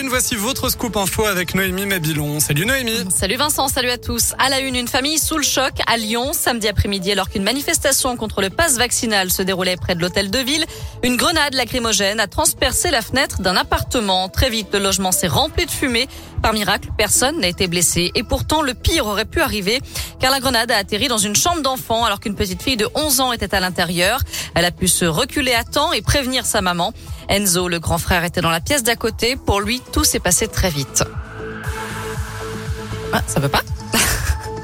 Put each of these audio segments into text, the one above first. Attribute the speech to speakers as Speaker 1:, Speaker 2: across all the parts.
Speaker 1: une, voici votre scoop info avec Noémie Mabilon. Salut Noémie.
Speaker 2: Salut Vincent, salut à tous. À la une, une famille sous le choc à Lyon samedi après-midi alors qu'une manifestation contre le pass vaccinal se déroulait près de l'hôtel de ville. Une grenade lacrymogène a transpercé la fenêtre d'un appartement. Très vite, le logement s'est rempli de fumée. Par miracle, personne n'a été blessé. Et pourtant, le pire aurait pu arriver car la grenade a atterri dans une chambre d'enfant alors qu'une petite fille de 11 ans était à l'intérieur. Elle a pu se reculer à temps et prévenir sa maman. Enzo, le grand frère, était dans la pièce d'à côté. Pour lui, tout s'est passé très vite. Ah, ça veut pas?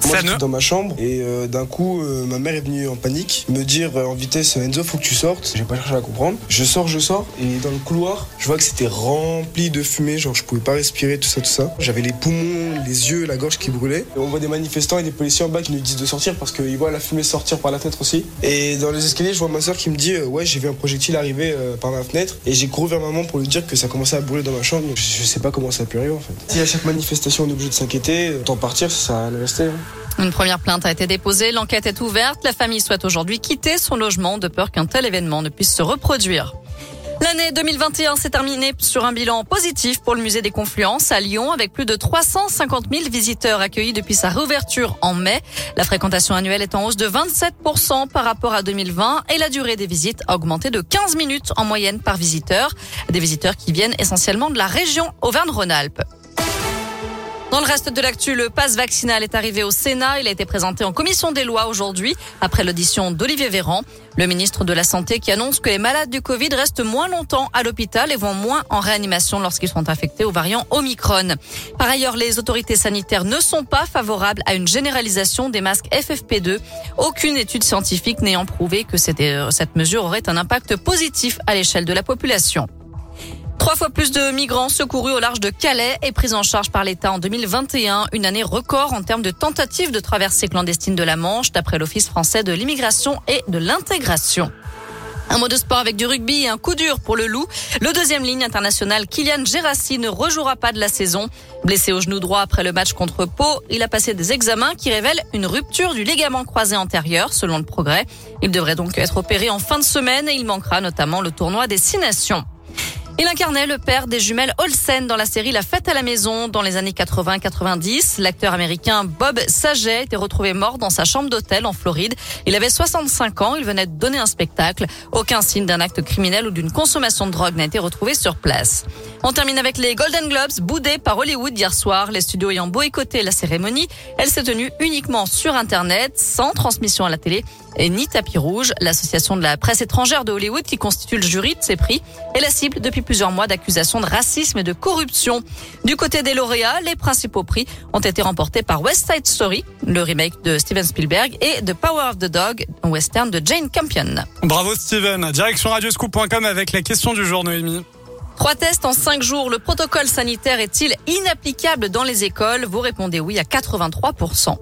Speaker 3: Moi, j'étais dans ma chambre et euh, d'un coup, euh, ma mère est venue en panique me dire euh, en vitesse Enzo, faut que tu sortes. J'ai pas cherché à comprendre. Je sors, je sors et dans le couloir, je vois que c'était rempli de fumée, genre je pouvais pas respirer, tout ça, tout ça. J'avais les poumons, les yeux, la gorge qui brûlaient. Et on voit des manifestants et des policiers en bas qui nous disent de sortir parce qu'ils voient la fumée sortir par la fenêtre aussi. Et dans les escaliers, je vois ma soeur qui me dit Ouais, j'ai vu un projectile arriver par la fenêtre et j'ai couru vers maman pour lui dire que ça commençait à brûler dans ma chambre. Je, je sais pas comment ça a pu arriver en fait. Si à chaque manifestation on est obligé de s'inquiéter, autant partir, ça allait rester. Hein.
Speaker 2: Une première plainte a été déposée, l'enquête est ouverte. La famille souhaite aujourd'hui quitter son logement de peur qu'un tel événement ne puisse se reproduire. L'année 2021 s'est terminée sur un bilan positif pour le musée des Confluences à Lyon avec plus de 350 000 visiteurs accueillis depuis sa réouverture en mai. La fréquentation annuelle est en hausse de 27% par rapport à 2020 et la durée des visites a augmenté de 15 minutes en moyenne par visiteur. Des visiteurs qui viennent essentiellement de la région Auvergne-Rhône-Alpes. Dans le reste de l'actu, le pass vaccinal est arrivé au Sénat. Il a été présenté en commission des lois aujourd'hui, après l'audition d'Olivier Véran, le ministre de la Santé qui annonce que les malades du Covid restent moins longtemps à l'hôpital et vont moins en réanimation lorsqu'ils sont infectés au variant Omicron. Par ailleurs, les autorités sanitaires ne sont pas favorables à une généralisation des masques FFP2. Aucune étude scientifique n'ayant prouvé que euh, cette mesure aurait un impact positif à l'échelle de la population. Trois fois plus de migrants secourus au large de Calais et pris en charge par l'État en 2021, une année record en termes de tentatives de traversée clandestine de la Manche, d'après l'Office français de l'immigration et de l'intégration. Un mot de sport avec du rugby et un coup dur pour le loup. Le deuxième ligne internationale, Kylian Gerassi, ne rejouera pas de la saison. Blessé au genou droit après le match contre Pau, il a passé des examens qui révèlent une rupture du ligament croisé antérieur, selon le progrès. Il devrait donc être opéré en fin de semaine et il manquera notamment le tournoi des Six Nations. Il incarnait le père des jumelles Olsen dans la série La fête à la maison dans les années 80-90. L'acteur américain Bob Saget était retrouvé mort dans sa chambre d'hôtel en Floride. Il avait 65 ans, il venait de donner un spectacle. Aucun signe d'un acte criminel ou d'une consommation de drogue n'a été retrouvé sur place. On termine avec les Golden Globes boudés par Hollywood hier soir. Les studios ayant boycotté la cérémonie, elle s'est tenue uniquement sur Internet, sans transmission à la télé et ni tapis rouge. L'association de la presse étrangère de Hollywood, qui constitue le jury de ces prix, est la cible depuis plusieurs mois d'accusations de racisme et de corruption. Du côté des lauréats, les principaux prix ont été remportés par West Side Story, le remake de Steven Spielberg, et The Power of the Dog, western de Jane Campion.
Speaker 1: Bravo Steven. Direction radioscoop.com avec la question du jour, Noémie.
Speaker 2: Trois tests en cinq jours. Le protocole sanitaire est-il inapplicable dans les écoles? Vous répondez oui à 83%.